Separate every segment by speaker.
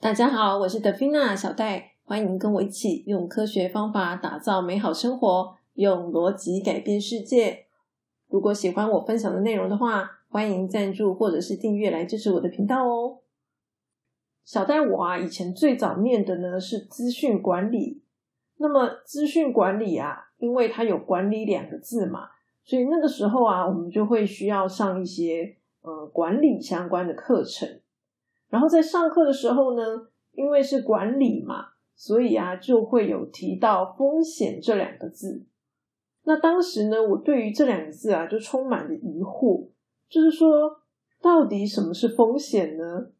Speaker 1: 大家好，我是德菲娜小戴，欢迎跟我一起用科学方法打造美好生活，用逻辑改变世界。如果喜欢我分享的内容的话，欢迎赞助或者是订阅来支持我的频道哦。小戴我啊，以前最早念的呢是资讯管理。那么资讯管理啊，因为它有管理两个字嘛，所以那个时候啊，我们就会需要上一些呃管理相关的课程。然后在上课的时候呢，因为是管理嘛，所以啊就会有提到风险这两个字。那当时呢，我对于这两个字啊就充满了疑惑，就是说到底什么是风险呢？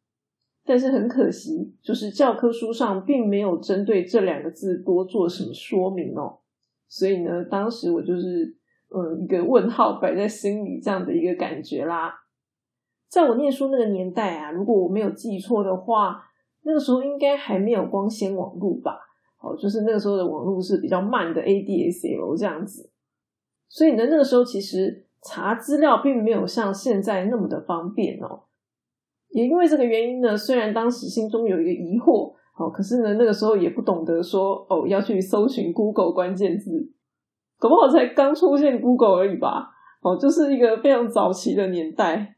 Speaker 1: 但是很可惜，就是教科书上并没有针对这两个字多做什么说明哦。所以呢，当时我就是嗯一个问号摆在心里这样的一个感觉啦。在我念书那个年代啊，如果我没有记错的话，那个时候应该还没有光纤网络吧？哦，就是那个时候的网络是比较慢的 ADSL 这样子。所以呢，那个时候其实查资料并没有像现在那么的方便哦。也因为这个原因呢，虽然当时心中有一个疑惑，哦，可是呢，那个时候也不懂得说哦要去搜寻 Google 关键字，搞不好才刚出现 Google 而已吧？哦，就是一个非常早期的年代。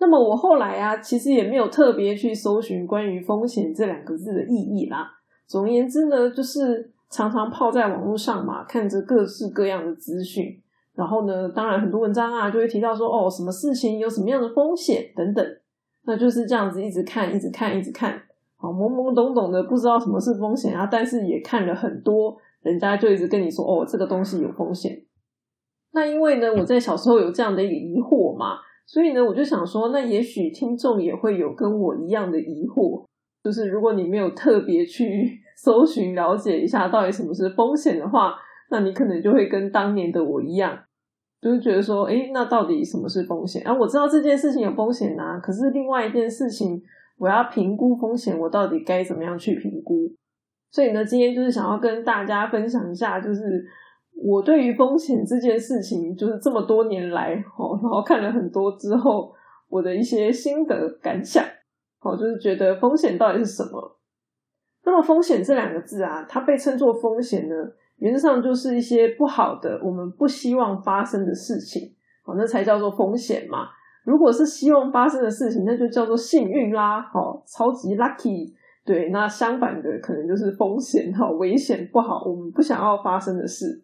Speaker 1: 那么我后来啊，其实也没有特别去搜寻关于风险这两个字的意义啦。总而言之呢，就是常常泡在网络上嘛，看着各式各样的资讯，然后呢，当然很多文章啊就会提到说，哦，什么事情有什么样的风险等等，那就是这样子一直看，一直看，一直看，好懵懵懂懂的不知道什么是风险啊，但是也看了很多，人家就一直跟你说，哦，这个东西有风险。那因为呢，我在小时候有这样的一个疑惑嘛。所以呢，我就想说，那也许听众也会有跟我一样的疑惑，就是如果你没有特别去 搜寻了解一下到底什么是风险的话，那你可能就会跟当年的我一样，就是觉得说，诶，那到底什么是风险？啊，我知道这件事情有风险啊，可是另外一件事情，我要评估风险，我到底该怎么样去评估？所以呢，今天就是想要跟大家分享一下，就是。我对于风险这件事情，就是这么多年来，哦，然后看了很多之后，我的一些心得感想，哦，就是觉得风险到底是什么？那么风险这两个字啊，它被称作风险呢，原则上就是一些不好的，我们不希望发生的事情，哦，那才叫做风险嘛。如果是希望发生的事情，那就叫做幸运啦，哦，超级 lucky。对，那相反的可能就是风险，哈，危险不好，我们不想要发生的事。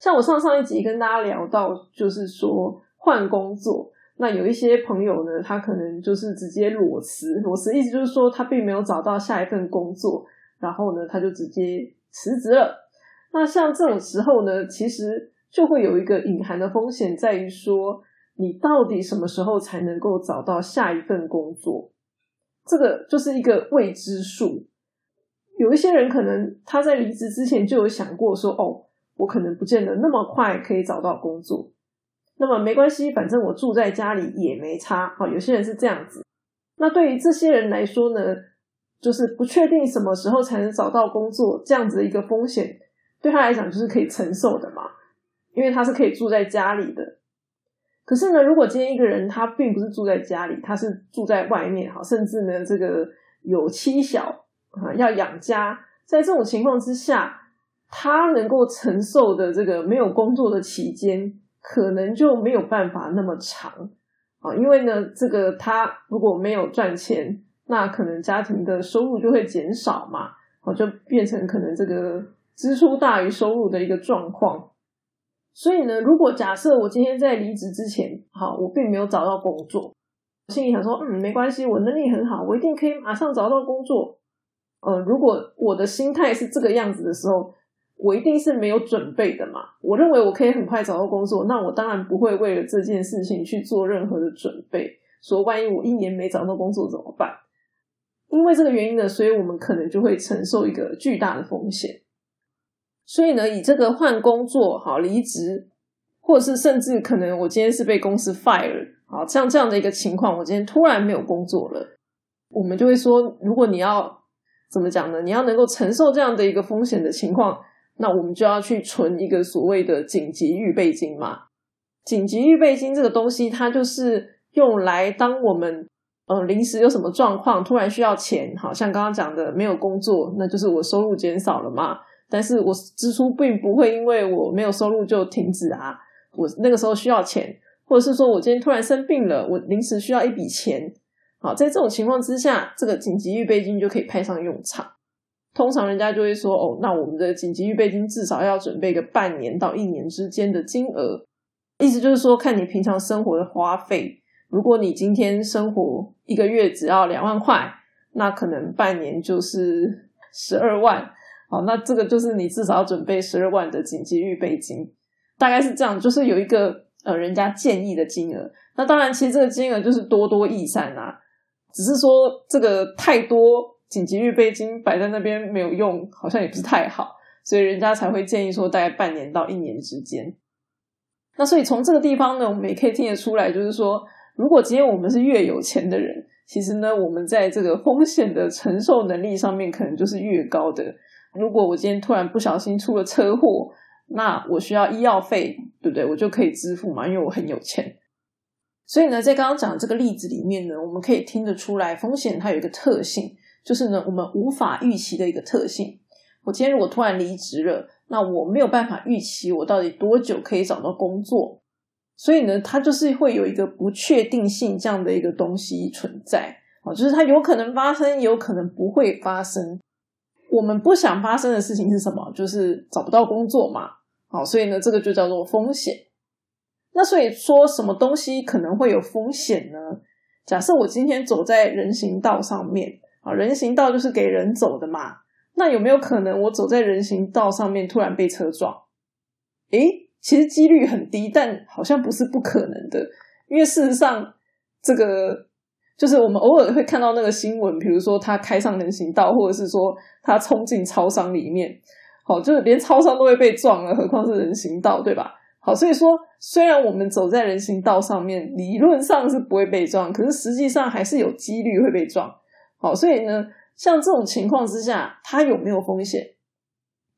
Speaker 1: 像我上上一集跟大家聊到，就是说换工作，那有一些朋友呢，他可能就是直接裸辞，裸辞意思就是说他并没有找到下一份工作，然后呢，他就直接辞职了。那像这种时候呢，其实就会有一个隐含的风险，在于说你到底什么时候才能够找到下一份工作？这个就是一个未知数。有一些人可能他在离职之前就有想过说，哦。我可能不见得那么快可以找到工作，那么没关系，反正我住在家里也没差。好，有些人是这样子。那对于这些人来说呢，就是不确定什么时候才能找到工作，这样子的一个风险，对他来讲就是可以承受的嘛，因为他是可以住在家里的。可是呢，如果今天一个人他并不是住在家里，他是住在外面，哈，甚至呢这个有妻小啊要养家，在这种情况之下。他能够承受的这个没有工作的期间，可能就没有办法那么长啊，因为呢，这个他如果没有赚钱，那可能家庭的收入就会减少嘛，哦，就变成可能这个支出大于收入的一个状况。所以呢，如果假设我今天在离职之前，好，我并没有找到工作，心里想说，嗯，没关系，我能力很好，我一定可以马上找到工作。呃，如果我的心态是这个样子的时候。我一定是没有准备的嘛？我认为我可以很快找到工作，那我当然不会为了这件事情去做任何的准备。说万一我一年没找到工作怎么办？因为这个原因呢，所以我们可能就会承受一个巨大的风险。所以呢，以这个换工作、好离职，或是甚至可能我今天是被公司 fire，好像这样的一个情况，我今天突然没有工作了，我们就会说，如果你要怎么讲呢？你要能够承受这样的一个风险的情况。那我们就要去存一个所谓的紧急预备金嘛？紧急预备金这个东西，它就是用来当我们呃，临时有什么状况，突然需要钱，好像刚刚讲的没有工作，那就是我收入减少了嘛。但是我支出并不会因为我没有收入就停止啊。我那个时候需要钱，或者是说我今天突然生病了，我临时需要一笔钱。好，在这种情况之下，这个紧急预备金就可以派上用场。通常人家就会说，哦，那我们的紧急预备金至少要准备个半年到一年之间的金额。意思就是说，看你平常生活的花费。如果你今天生活一个月只要两万块，那可能半年就是十二万。好，那这个就是你至少要准备十二万的紧急预备金，大概是这样。就是有一个呃人家建议的金额。那当然，其实这个金额就是多多益善啊。只是说这个太多紧急预备金摆在那边没有用，好像也不是太好，所以人家才会建议说大概半年到一年之间。那所以从这个地方呢，我们也可以听得出来，就是说。如果今天我们是越有钱的人，其实呢，我们在这个风险的承受能力上面可能就是越高的。如果我今天突然不小心出了车祸，那我需要医药费，对不对？我就可以支付嘛，因为我很有钱。所以呢，在刚刚讲的这个例子里面呢，我们可以听得出来，风险它有一个特性，就是呢，我们无法预期的一个特性。我今天如果突然离职了，那我没有办法预期我到底多久可以找到工作。所以呢，它就是会有一个不确定性这样的一个东西存在，哦，就是它有可能发生，有可能不会发生。我们不想发生的事情是什么？就是找不到工作嘛。好，所以呢，这个就叫做风险。那所以说，什么东西可能会有风险呢？假设我今天走在人行道上面，啊，人行道就是给人走的嘛。那有没有可能我走在人行道上面突然被车撞？诶？其实几率很低，但好像不是不可能的。因为事实上，这个就是我们偶尔会看到那个新闻，比如说他开上人行道，或者是说他冲进超商里面，好，就是连超商都会被撞了，何况是人行道，对吧？好，所以说虽然我们走在人行道上面，理论上是不会被撞，可是实际上还是有几率会被撞。好，所以呢，像这种情况之下，它有没有风险？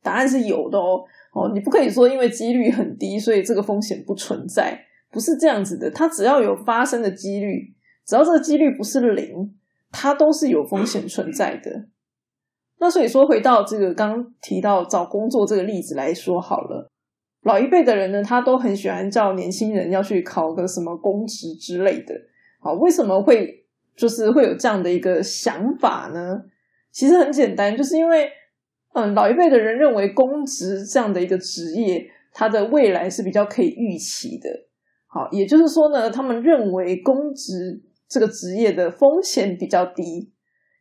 Speaker 1: 答案是有的哦。哦，你不可以说因为几率很低，所以这个风险不存在，不是这样子的。它只要有发生的几率，只要这个几率不是零，它都是有风险存在的。那所以说，回到这个刚提到找工作这个例子来说好了，老一辈的人呢，他都很喜欢叫年轻人要去考个什么公职之类的。好，为什么会就是会有这样的一个想法呢？其实很简单，就是因为。嗯，老一辈的人认为公职这样的一个职业，它的未来是比较可以预期的。好，也就是说呢，他们认为公职这个职业的风险比较低，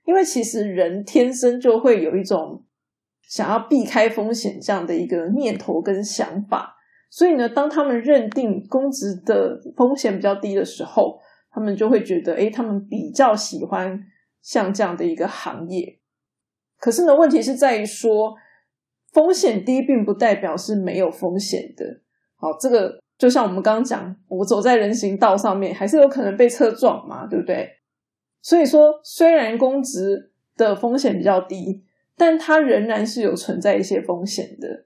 Speaker 1: 因为其实人天生就会有一种想要避开风险这样的一个念头跟想法。所以呢，当他们认定公职的风险比较低的时候，他们就会觉得，诶，他们比较喜欢像这样的一个行业。可是呢，问题是在于说，风险低并不代表是没有风险的。好，这个就像我们刚刚讲，我走在人行道上面，还是有可能被车撞嘛，对不对？所以说，虽然公职的风险比较低，但它仍然是有存在一些风险的。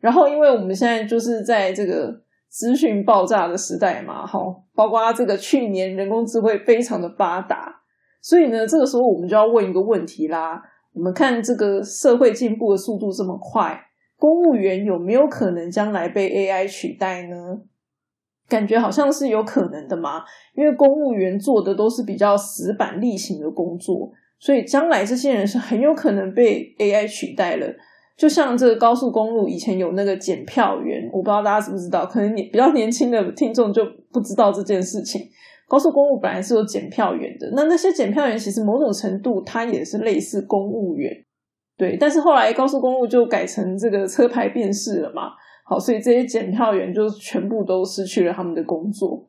Speaker 1: 然后，因为我们现在就是在这个资讯爆炸的时代嘛，哈，包括这个去年人工智慧非常的发达，所以呢，这个时候我们就要问一个问题啦。我们看这个社会进步的速度这么快，公务员有没有可能将来被 AI 取代呢？感觉好像是有可能的嘛，因为公务员做的都是比较死板例行的工作，所以将来这些人是很有可能被 AI 取代了。就像这个高速公路以前有那个检票员，我不知道大家知不知道，可能你比较年轻的听众就不知道这件事情。高速公路本来是有检票员的，那那些检票员其实某种程度他也是类似公务员，对。但是后来高速公路就改成这个车牌辨识了嘛，好，所以这些检票员就全部都失去了他们的工作。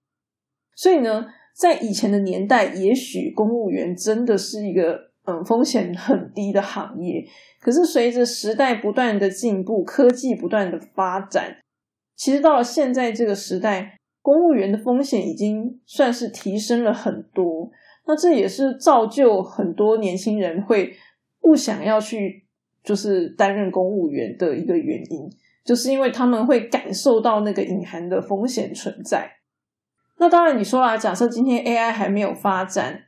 Speaker 1: 所以呢，在以前的年代，也许公务员真的是一个嗯风险很低的行业。可是随着时代不断的进步，科技不断的发展，其实到了现在这个时代。公务员的风险已经算是提升了很多，那这也是造就很多年轻人会不想要去就是担任公务员的一个原因，就是因为他们会感受到那个隐含的风险存在。那当然，你说啦，假设今天 AI 还没有发展，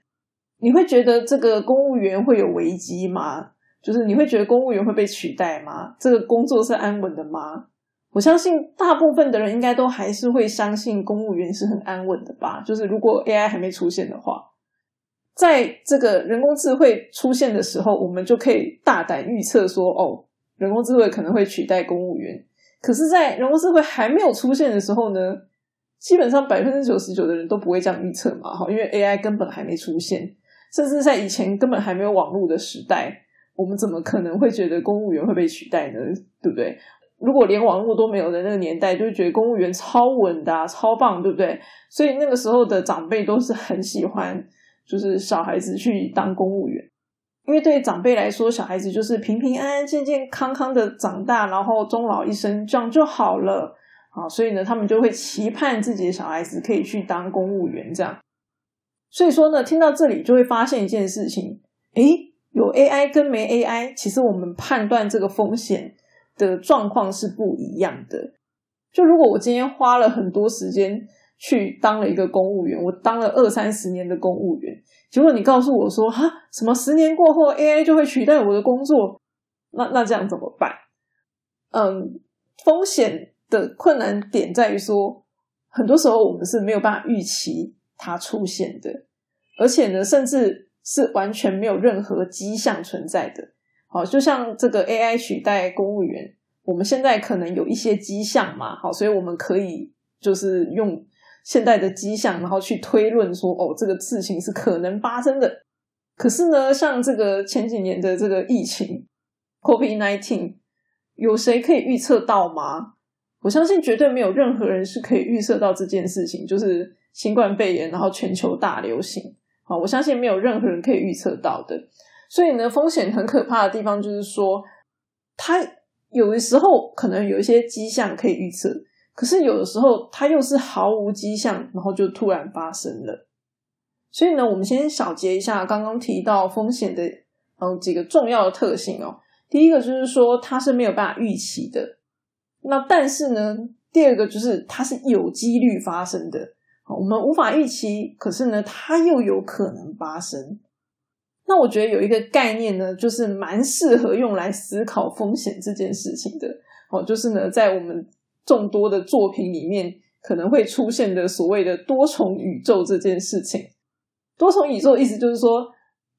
Speaker 1: 你会觉得这个公务员会有危机吗？就是你会觉得公务员会被取代吗？这个工作是安稳的吗？我相信大部分的人应该都还是会相信公务员是很安稳的吧。就是如果 AI 还没出现的话，在这个人工智慧出现的时候，我们就可以大胆预测说，哦，人工智慧可能会取代公务员。可是，在人工智慧还没有出现的时候呢，基本上百分之九十九的人都不会这样预测嘛，哈，因为 AI 根本还没出现，甚至在以前根本还没有网络的时代，我们怎么可能会觉得公务员会被取代呢？对不对？如果连网络都没有的那个年代，就会觉得公务员超稳的、超棒，对不对？所以那个时候的长辈都是很喜欢，就是小孩子去当公务员。因为对长辈来说，小孩子就是平平安安、健健康康的长大，然后终老一生，这样就好了啊。所以呢，他们就会期盼自己的小孩子可以去当公务员，这样。所以说呢，听到这里就会发现一件事情：诶，有 AI 跟没 AI，其实我们判断这个风险的状况是不一样的。就如果我今天花了很多时间去当了一个公务员，我当了二三十年的公务员。结果你告诉我说，哈，什么十年过后 AI 就会取代我的工作？那那这样怎么办？嗯，风险的困难点在于说，很多时候我们是没有办法预期它出现的，而且呢，甚至是完全没有任何迹象存在的。好，就像这个 AI 取代公务员，我们现在可能有一些迹象嘛，好，所以我们可以就是用。现在的迹象，然后去推论说，哦，这个事情是可能发生的。可是呢，像这个前几年的这个疫情，COVID nineteen，有谁可以预测到吗？我相信绝对没有任何人是可以预测到这件事情，就是新冠肺炎，然后全球大流行。啊，我相信没有任何人可以预测到的。所以呢，风险很可怕的地方就是说，它有的时候可能有一些迹象可以预测。可是有的时候，它又是毫无迹象，然后就突然发生了。所以呢，我们先小结一下刚刚提到风险的嗯几个重要的特性哦。第一个就是说它是没有办法预期的。那但是呢，第二个就是它是有几率发生的。我们无法预期，可是呢，它又有可能发生。那我觉得有一个概念呢，就是蛮适合用来思考风险这件事情的。哦，就是呢，在我们众多的作品里面可能会出现的所谓的多重宇宙这件事情，多重宇宙意思就是说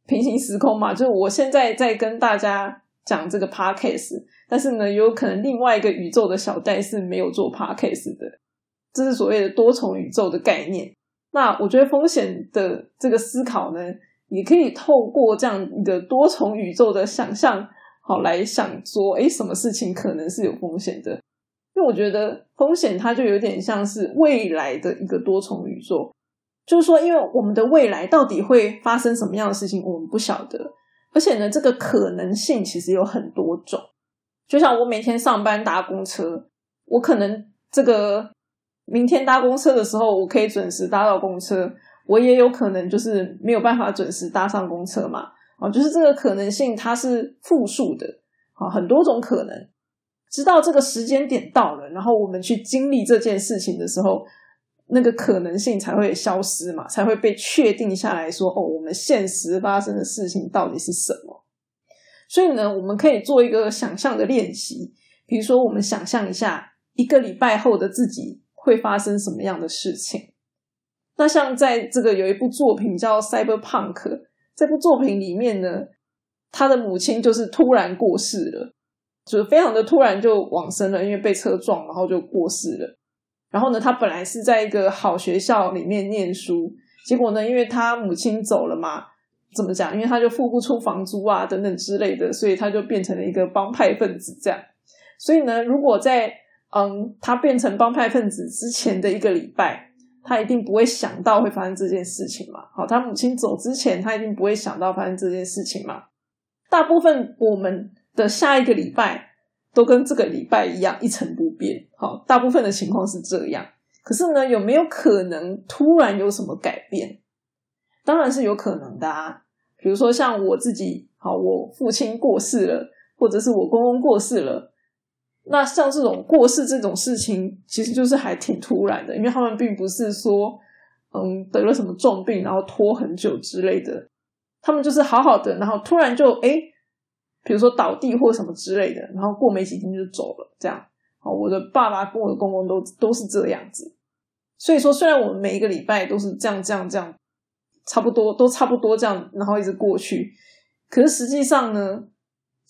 Speaker 1: 平行时空嘛，就是我现在在跟大家讲这个 podcast，但是呢，有可能另外一个宇宙的小戴是没有做 podcast 的，这是所谓的多重宇宙的概念。那我觉得风险的这个思考呢，也可以透过这样一个多重宇宙的想象，好来想说，诶，什么事情可能是有风险的。因为我觉得风险它就有点像是未来的一个多重宇宙，就是说，因为我们的未来到底会发生什么样的事情，我们不晓得，而且呢，这个可能性其实有很多种。就像我每天上班搭公车，我可能这个明天搭公车的时候，我可以准时搭到公车，我也有可能就是没有办法准时搭上公车嘛。啊，就是这个可能性它是负数的啊，很多种可能。直到这个时间点到了，然后我们去经历这件事情的时候，那个可能性才会消失嘛，才会被确定下来说，哦，我们现实发生的事情到底是什么？所以呢，我们可以做一个想象的练习，比如说，我们想象一下一个礼拜后的自己会发生什么样的事情。那像在这个有一部作品叫《Cyberpunk》，这部作品里面呢，他的母亲就是突然过世了。就是非常的突然就往生了，因为被车撞，然后就过世了。然后呢，他本来是在一个好学校里面念书，结果呢，因为他母亲走了嘛，怎么讲？因为他就付不出房租啊，等等之类的，所以他就变成了一个帮派分子。这样，所以呢，如果在嗯他变成帮派分子之前的一个礼拜，他一定不会想到会发生这件事情嘛。好，他母亲走之前，他一定不会想到发生这件事情嘛。大部分我们。的下一个礼拜都跟这个礼拜一样一成不变，好，大部分的情况是这样。可是呢，有没有可能突然有什么改变？当然是有可能的啊。比如说像我自己，好，我父亲过世了，或者是我公公过世了，那像这种过世这种事情，其实就是还挺突然的，因为他们并不是说，嗯，得了什么重病然后拖很久之类的。他们就是好好的，然后突然就哎，比如说倒地或什么之类的，然后过没几天就走了，这样。好，我的爸爸跟我的公公都都是这样子。所以说，虽然我们每一个礼拜都是这样、这样、这样，差不多都差不多这样，然后一直过去，可是实际上呢，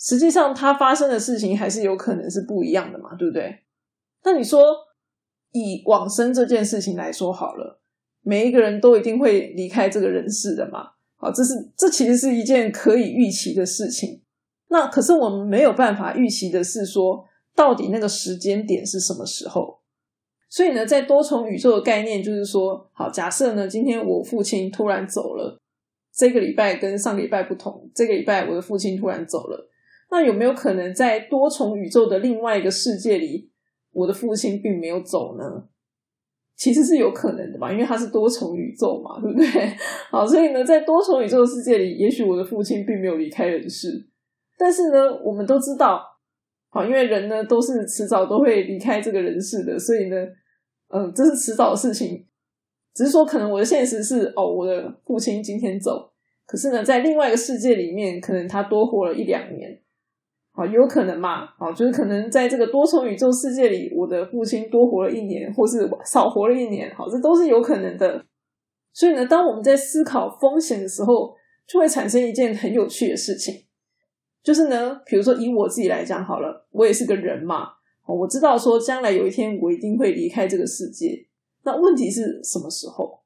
Speaker 1: 实际上它发生的事情还是有可能是不一样的嘛，对不对？那你说以往生这件事情来说好了，每一个人都一定会离开这个人世的嘛？好，这是这其实是一件可以预期的事情。那可是我们没有办法预期的是说，到底那个时间点是什么时候？所以呢，在多重宇宙的概念就是说，好，假设呢，今天我父亲突然走了，这个礼拜跟上个礼拜不同，这个礼拜我的父亲突然走了，那有没有可能在多重宇宙的另外一个世界里，我的父亲并没有走呢？其实是有可能的吧，因为它是多重宇宙嘛，对不对？好，所以呢，在多重宇宙的世界里，也许我的父亲并没有离开人世，但是呢，我们都知道，好，因为人呢都是迟早都会离开这个人世的，所以呢。嗯，这是迟早的事情，只是说可能我的现实是哦，我的父亲今天走，可是呢，在另外一个世界里面，可能他多活了一两年，好，有可能嘛？好，就是可能在这个多重宇宙世界里，我的父亲多活了一年，或是少活了一年，好，这都是有可能的。所以呢，当我们在思考风险的时候，就会产生一件很有趣的事情，就是呢，比如说以我自己来讲好了，我也是个人嘛。我知道说将来有一天我一定会离开这个世界，那问题是什么时候？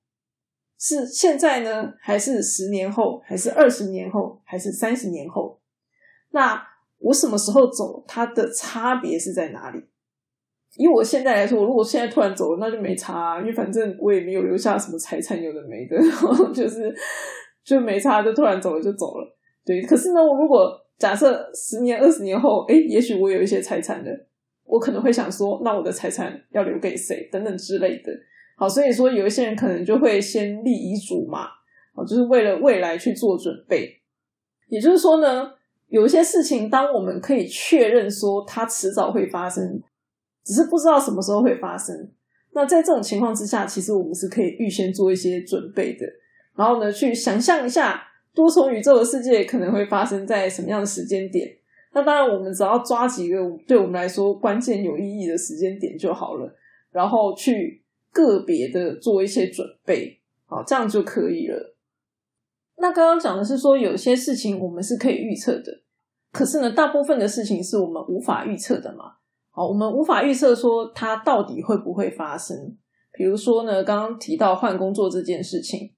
Speaker 1: 是现在呢，还是十年后，还是二十年后，还是三十年后？那我什么时候走，它的差别是在哪里？以我现在来说，我如果现在突然走了，那就没差，因为反正我也没有留下什么财产，有的没的，就是就没差，就突然走了就走了。对，可是呢，我如果假设十年、二十年后，哎，也许我有一些财产的。我可能会想说，那我的财产要留给谁？等等之类的。好，所以说有一些人可能就会先立遗嘱嘛，好，就是为了未来去做准备。也就是说呢，有一些事情，当我们可以确认说它迟早会发生，只是不知道什么时候会发生。那在这种情况之下，其实我们是可以预先做一些准备的，然后呢，去想象一下多重宇宙的世界可能会发生在什么样的时间点。那当然，我们只要抓几个对我们来说关键有意义的时间点就好了，然后去个别的做一些准备，好，这样就可以了。那刚刚讲的是说，有些事情我们是可以预测的，可是呢，大部分的事情是我们无法预测的嘛。好，我们无法预测说它到底会不会发生。比如说呢，刚刚提到换工作这件事情，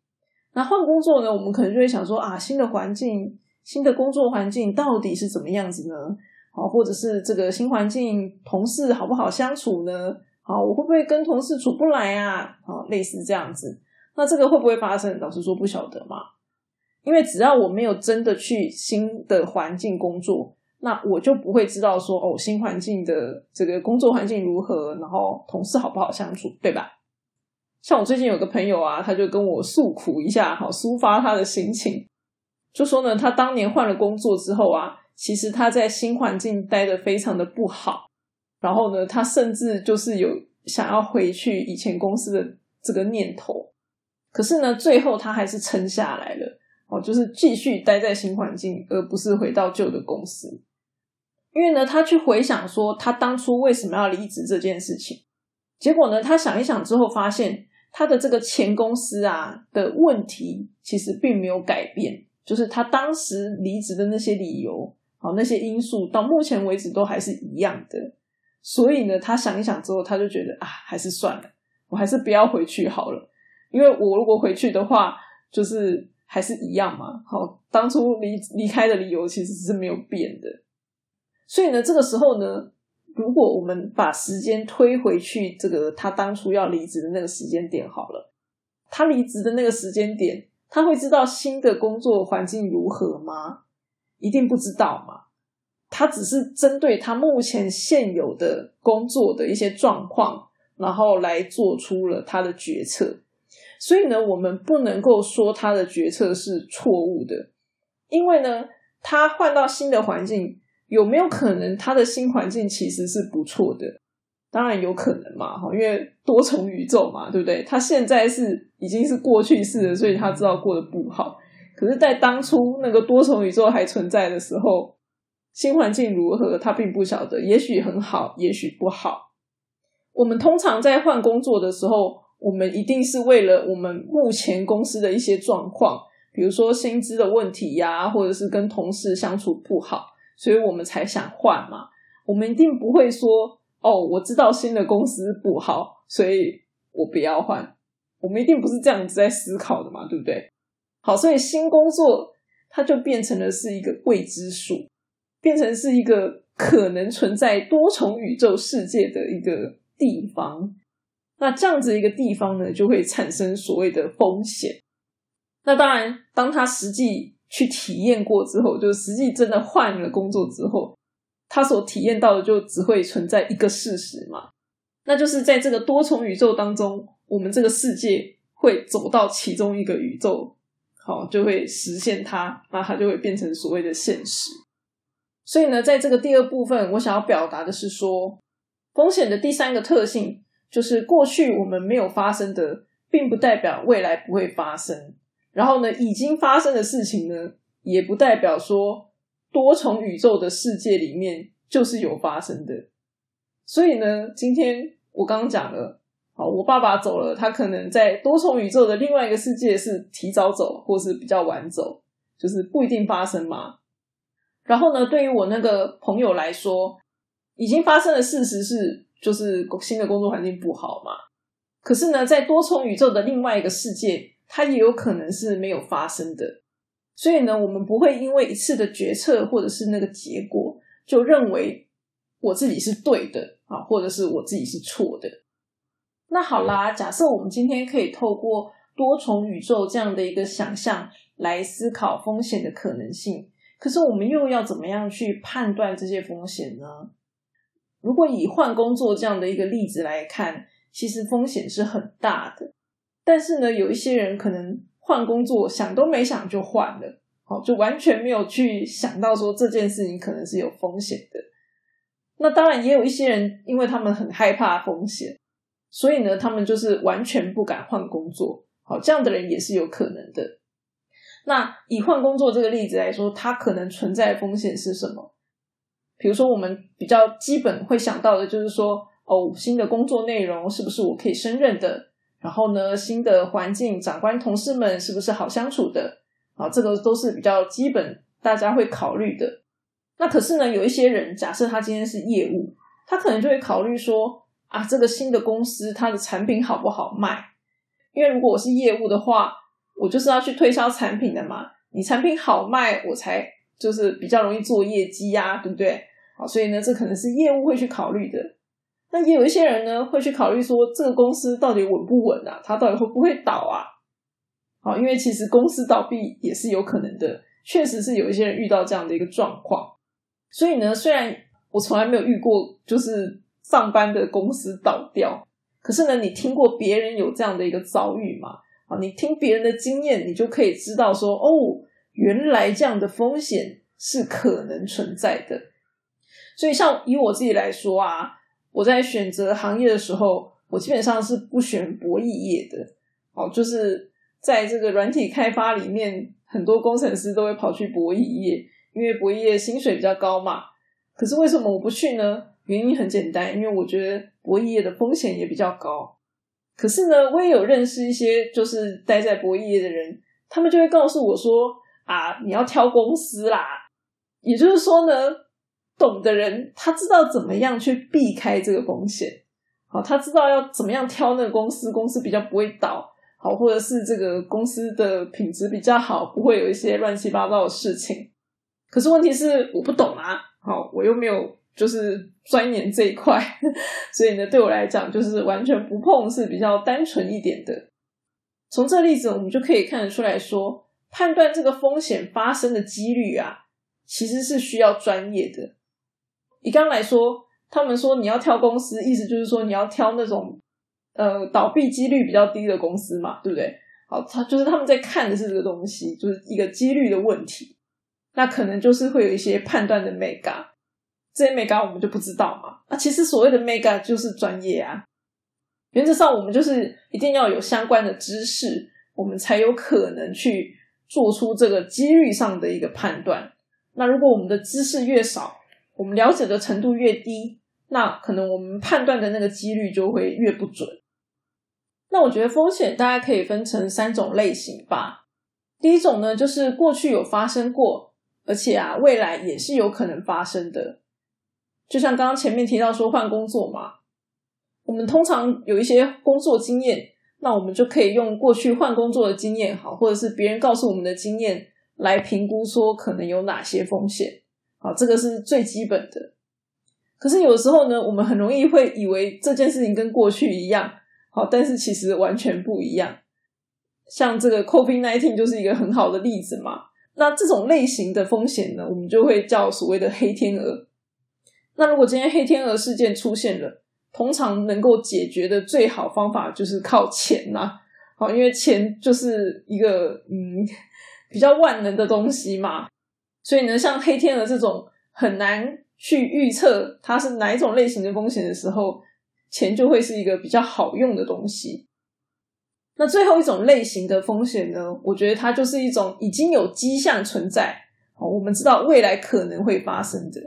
Speaker 1: 那换工作呢，我们可能就会想说啊，新的环境。新的工作环境到底是怎么样子呢？好，或者是这个新环境同事好不好相处呢？好，我会不会跟同事处不来啊？好，类似这样子，那这个会不会发生？老实说不晓得嘛。因为只要我没有真的去新的环境工作，那我就不会知道说哦，新环境的这个工作环境如何，然后同事好不好相处，对吧？像我最近有个朋友啊，他就跟我诉苦一下，好，抒发他的心情。就说呢，他当年换了工作之后啊，其实他在新环境待的非常的不好，然后呢，他甚至就是有想要回去以前公司的这个念头，可是呢，最后他还是撑下来了，哦，就是继续待在新环境，而不是回到旧的公司，因为呢，他去回想说他当初为什么要离职这件事情，结果呢，他想一想之后发现，他的这个前公司啊的问题其实并没有改变。就是他当时离职的那些理由，好那些因素，到目前为止都还是一样的。所以呢，他想一想之后，他就觉得啊，还是算了，我还是不要回去好了。因为我如果回去的话，就是还是一样嘛。好，当初离离开的理由其实是没有变的。所以呢，这个时候呢，如果我们把时间推回去，这个他当初要离职的那个时间点好了，他离职的那个时间点。他会知道新的工作环境如何吗？一定不知道嘛。他只是针对他目前现有的工作的一些状况，然后来做出了他的决策。所以呢，我们不能够说他的决策是错误的，因为呢，他换到新的环境，有没有可能他的新环境其实是不错的？当然有可能嘛，哈，因为多重宇宙嘛，对不对？他现在是已经是过去式了，所以他知道过得不好。可是，在当初那个多重宇宙还存在的时候，新环境如何，他并不晓得。也许很好，也许不好。我们通常在换工作的时候，我们一定是为了我们目前公司的一些状况，比如说薪资的问题呀，或者是跟同事相处不好，所以我们才想换嘛。我们一定不会说：“哦，我知道新的公司不好，所以我不要换。”我们一定不是这样子在思考的嘛，对不对？好，所以新工作它就变成了是一个未知数，变成是一个可能存在多重宇宙世界的一个地方。那这样子一个地方呢，就会产生所谓的风险。那当然，当他实际去体验过之后，就实际真的换了工作之后，他所体验到的就只会存在一个事实嘛，那就是在这个多重宇宙当中。我们这个世界会走到其中一个宇宙，好，就会实现它，那它就会变成所谓的现实。所以呢，在这个第二部分，我想要表达的是说，风险的第三个特性就是过去我们没有发生的，并不代表未来不会发生。然后呢，已经发生的事情呢，也不代表说多重宇宙的世界里面就是有发生的。所以呢，今天我刚刚讲了。好，我爸爸走了，他可能在多重宇宙的另外一个世界是提早走，或是比较晚走，就是不一定发生嘛。然后呢，对于我那个朋友来说，已经发生的事实是，就是新的工作环境不好嘛。可是呢，在多重宇宙的另外一个世界，它也有可能是没有发生的。所以呢，我们不会因为一次的决策或者是那个结果，就认为我自己是对的啊，或者是我自己是错的。那好啦，假设我们今天可以透过多重宇宙这样的一个想象来思考风险的可能性，可是我们又要怎么样去判断这些风险呢？如果以换工作这样的一个例子来看，其实风险是很大的。但是呢，有一些人可能换工作想都没想就换了，好，就完全没有去想到说这件事情可能是有风险的。那当然也有一些人，因为他们很害怕风险。所以呢，他们就是完全不敢换工作。好，这样的人也是有可能的。那以换工作这个例子来说，它可能存在风险是什么？比如说，我们比较基本会想到的就是说，哦，新的工作内容是不是我可以胜任的？然后呢，新的环境、长官、同事们是不是好相处的？啊，这个都是比较基本大家会考虑的。那可是呢，有一些人，假设他今天是业务，他可能就会考虑说。啊，这个新的公司它的产品好不好卖？因为如果我是业务的话，我就是要去推销产品的嘛。你产品好卖，我才就是比较容易做业绩呀，对不对？好，所以呢，这可能是业务会去考虑的。那也有一些人呢，会去考虑说，这个公司到底稳不稳啊？它到底会不会倒啊？好，因为其实公司倒闭也是有可能的，确实是有一些人遇到这样的一个状况。所以呢，虽然我从来没有遇过，就是。上班的公司倒掉，可是呢，你听过别人有这样的一个遭遇吗？啊，你听别人的经验，你就可以知道说，哦，原来这样的风险是可能存在的。所以，像以我自己来说啊，我在选择行业的时候，我基本上是不选博弈业的。哦，就是在这个软体开发里面，很多工程师都会跑去博弈业，因为博弈业薪水比较高嘛。可是为什么我不去呢？原因很简单，因为我觉得博弈业的风险也比较高。可是呢，我也有认识一些就是待在博弈业的人，他们就会告诉我说：“啊，你要挑公司啦。”也就是说呢，懂的人他知道怎么样去避开这个风险，好，他知道要怎么样挑那个公司，公司比较不会倒，好，或者是这个公司的品质比较好，不会有一些乱七八糟的事情。可是问题是我不懂啊，好，我又没有。就是钻研这一块，所以呢，对我来讲，就是完全不碰是比较单纯一点的。从这例子，我们就可以看得出来说，判断这个风险发生的几率啊，其实是需要专业的。以刚来说，他们说你要挑公司，意思就是说你要挑那种呃倒闭几率比较低的公司嘛，对不对？好，他就是他们在看的是这个东西，就是一个几率的问题。那可能就是会有一些判断的 mega，这些 mega 我们就不知道嘛？啊，其实所谓的 mega 就是专业啊。原则上，我们就是一定要有相关的知识，我们才有可能去做出这个几率上的一个判断。那如果我们的知识越少，我们了解的程度越低，那可能我们判断的那个几率就会越不准。那我觉得风险大家可以分成三种类型吧。第一种呢，就是过去有发生过，而且啊，未来也是有可能发生的。就像刚刚前面提到说换工作嘛，我们通常有一些工作经验，那我们就可以用过去换工作的经验，好，或者是别人告诉我们的经验来评估说可能有哪些风险，好，这个是最基本的。可是有时候呢，我们很容易会以为这件事情跟过去一样，好，但是其实完全不一样。像这个 COVID nineteen 就是一个很好的例子嘛。那这种类型的风险呢，我们就会叫所谓的黑天鹅。那如果今天黑天鹅事件出现了，通常能够解决的最好方法就是靠钱呐。好，因为钱就是一个嗯比较万能的东西嘛。所以呢，像黑天鹅这种很难去预测它是哪一种类型的风险的时候，钱就会是一个比较好用的东西。那最后一种类型的风险呢？我觉得它就是一种已经有迹象存在，哦，我们知道未来可能会发生的，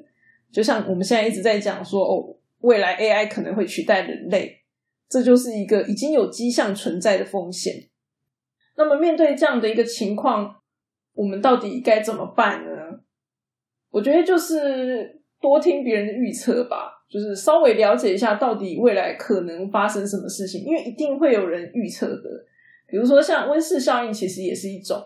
Speaker 1: 就像我们现在一直在讲说，哦，未来 AI 可能会取代人类，这就是一个已经有迹象存在的风险。那么面对这样的一个情况，我们到底该怎么办呢？我觉得就是多听别人的预测吧。就是稍微了解一下到底未来可能发生什么事情，因为一定会有人预测的。比如说像温室效应，其实也是一种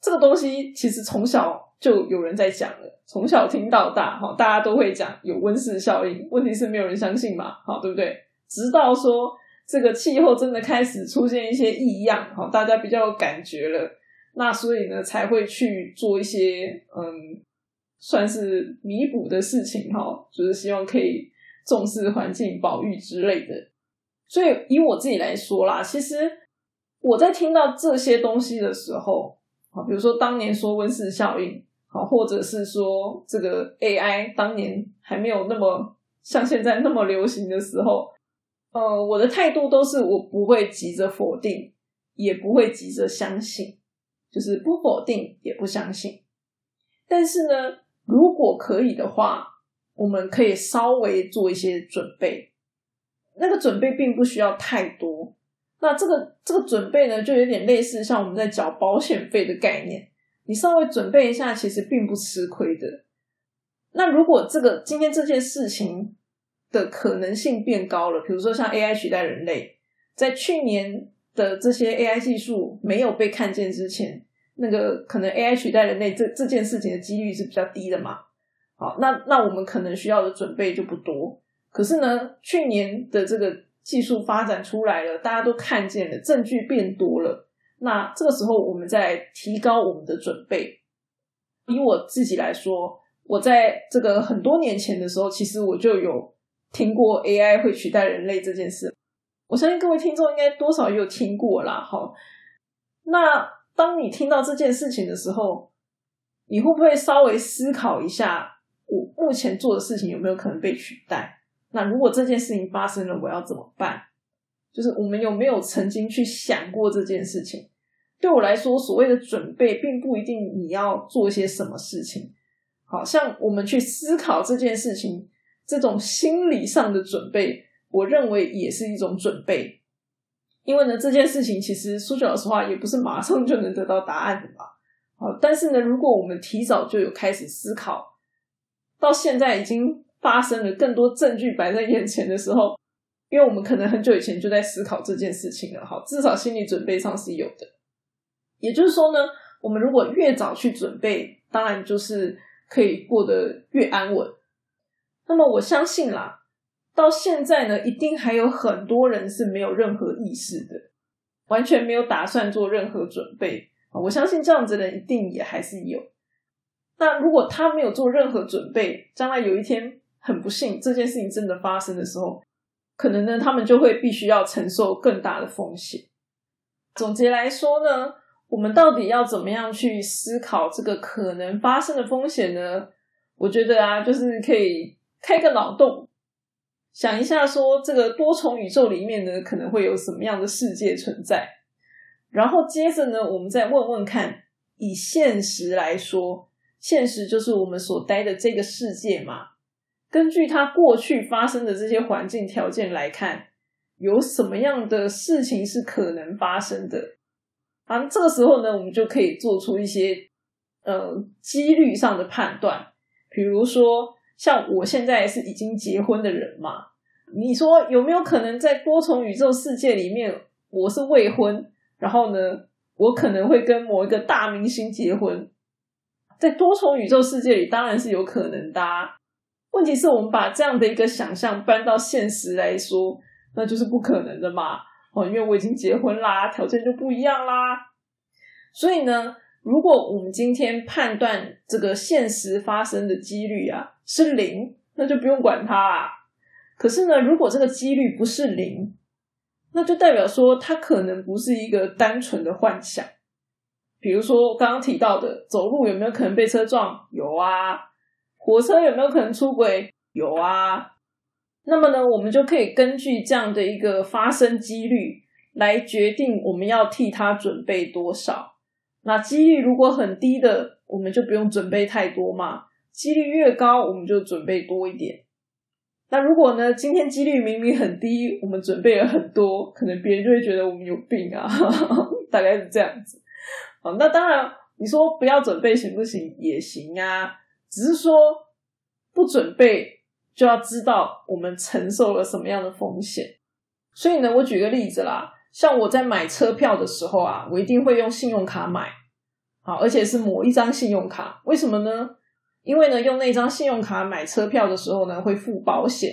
Speaker 1: 这个东西，其实从小就有人在讲了，从小听到大，哈，大家都会讲有温室效应。问题是没有人相信嘛，好，对不对？直到说这个气候真的开始出现一些异样，哈，大家比较有感觉了，那所以呢才会去做一些嗯。算是弥补的事情哈，就是希望可以重视环境保育之类的。所以以我自己来说啦，其实我在听到这些东西的时候，好，比如说当年说温室效应，好，或者是说这个 AI 当年还没有那么像现在那么流行的时候，呃，我的态度都是我不会急着否定，也不会急着相信，就是不否定也不相信，但是呢。如果可以的话，我们可以稍微做一些准备。那个准备并不需要太多。那这个这个准备呢，就有点类似像我们在缴保险费的概念。你稍微准备一下，其实并不吃亏的。那如果这个今天这件事情的可能性变高了，比如说像 AI 取代人类，在去年的这些 AI 技术没有被看见之前。那个可能 AI 取代人类这这件事情的几率是比较低的嘛？好，那那我们可能需要的准备就不多。可是呢，去年的这个技术发展出来了，大家都看见了，证据变多了。那这个时候，我们再提高我们的准备。以我自己来说，我在这个很多年前的时候，其实我就有听过 AI 会取代人类这件事。我相信各位听众应该多少也有听过啦。好，那。当你听到这件事情的时候，你会不会稍微思考一下，我目前做的事情有没有可能被取代？那如果这件事情发生了，我要怎么办？就是我们有没有曾经去想过这件事情？对我来说，所谓的准备，并不一定你要做些什么事情。好像我们去思考这件事情，这种心理上的准备，我认为也是一种准备。因为呢，这件事情其实说句老实话，也不是马上就能得到答案的嘛。好，但是呢，如果我们提早就有开始思考，到现在已经发生了更多证据摆在眼前的时候，因为我们可能很久以前就在思考这件事情了，好，至少心理准备上是有的。也就是说呢，我们如果越早去准备，当然就是可以过得越安稳。那么我相信啦。到现在呢，一定还有很多人是没有任何意识的，完全没有打算做任何准备！我相信这样子的人一定也还是有。那如果他没有做任何准备，将来有一天很不幸这件事情真的发生的时候，可能呢他们就会必须要承受更大的风险。总结来说呢，我们到底要怎么样去思考这个可能发生的风险呢？我觉得啊，就是可以开个脑洞。想一下，说这个多重宇宙里面呢，可能会有什么样的世界存在？然后接着呢，我们再问问看，以现实来说，现实就是我们所待的这个世界嘛。根据它过去发生的这些环境条件来看，有什么样的事情是可能发生的？啊，这个时候呢，我们就可以做出一些呃几率上的判断。比如说，像我现在是已经结婚的人嘛，你说有没有可能在多重宇宙世界里面，我是未婚，然后呢，我可能会跟某一个大明星结婚？在多重宇宙世界里，当然是有可能的。问题是我们把这样的一个想象搬到现实来说，那就是不可能的嘛。哦，因为我已经结婚啦，条件就不一样啦。所以呢，如果我们今天判断这个现实发生的几率啊是零，那就不用管它啦。可是呢，如果这个几率不是零，那就代表说它可能不是一个单纯的幻想。比如说刚刚提到的，走路有没有可能被车撞？有啊。火车有没有可能出轨？有啊。那么呢，我们就可以根据这样的一个发生几率来决定我们要替他准备多少。那几率如果很低的，我们就不用准备太多嘛。几率越高，我们就准备多一点。那如果呢，今天几率明明很低，我们准备了很多，可能别人就会觉得我们有病啊，大概是这样子。好，那当然，你说不要准备行不行？也行啊。只是说不准备就要知道我们承受了什么样的风险，所以呢，我举个例子啦，像我在买车票的时候啊，我一定会用信用卡买，好，而且是某一张信用卡。为什么呢？因为呢，用那张信用卡买车票的时候呢，会付保险，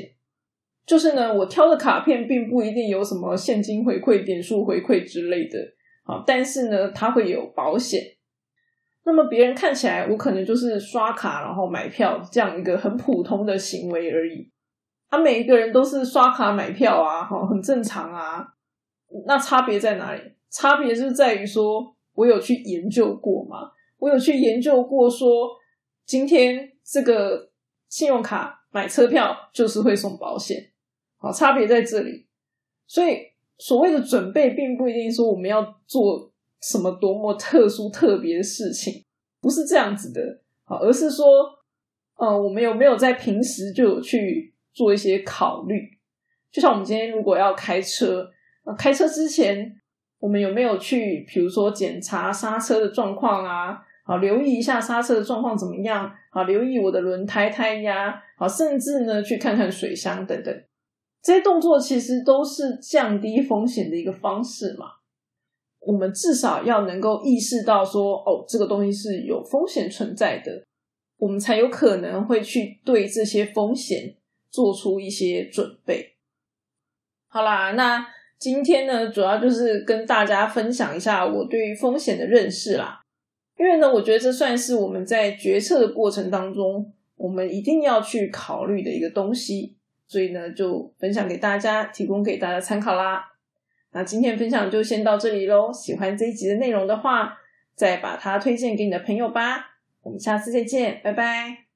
Speaker 1: 就是呢，我挑的卡片并不一定有什么现金回馈、点数回馈之类的，好，但是呢，它会有保险。那么别人看起来，我可能就是刷卡然后买票这样一个很普通的行为而已。他每一个人都是刷卡买票啊，哈，很正常啊。那差别在哪里？差别是在于说，我有去研究过嘛？我有去研究过说，今天这个信用卡买车票就是会送保险，好，差别在这里。所以所谓的准备，并不一定说我们要做。什么多么特殊特别的事情，不是这样子的，好，而是说，呃，我们有没有在平时就有去做一些考虑？就像我们今天如果要开车，开车之前，我们有没有去，比如说检查刹车的状况啊？好，留意一下刹车的状况怎么样？好，留意我的轮胎胎压，好，甚至呢，去看看水箱等等，这些动作其实都是降低风险的一个方式嘛。我们至少要能够意识到说，哦，这个东西是有风险存在的，我们才有可能会去对这些风险做出一些准备。好啦，那今天呢，主要就是跟大家分享一下我对于风险的认识啦。因为呢，我觉得这算是我们在决策的过程当中，我们一定要去考虑的一个东西，所以呢，就分享给大家，提供给大家参考啦。那今天分享就先到这里喽。喜欢这一集的内容的话，再把它推荐给你的朋友吧。我们下次再见，拜拜。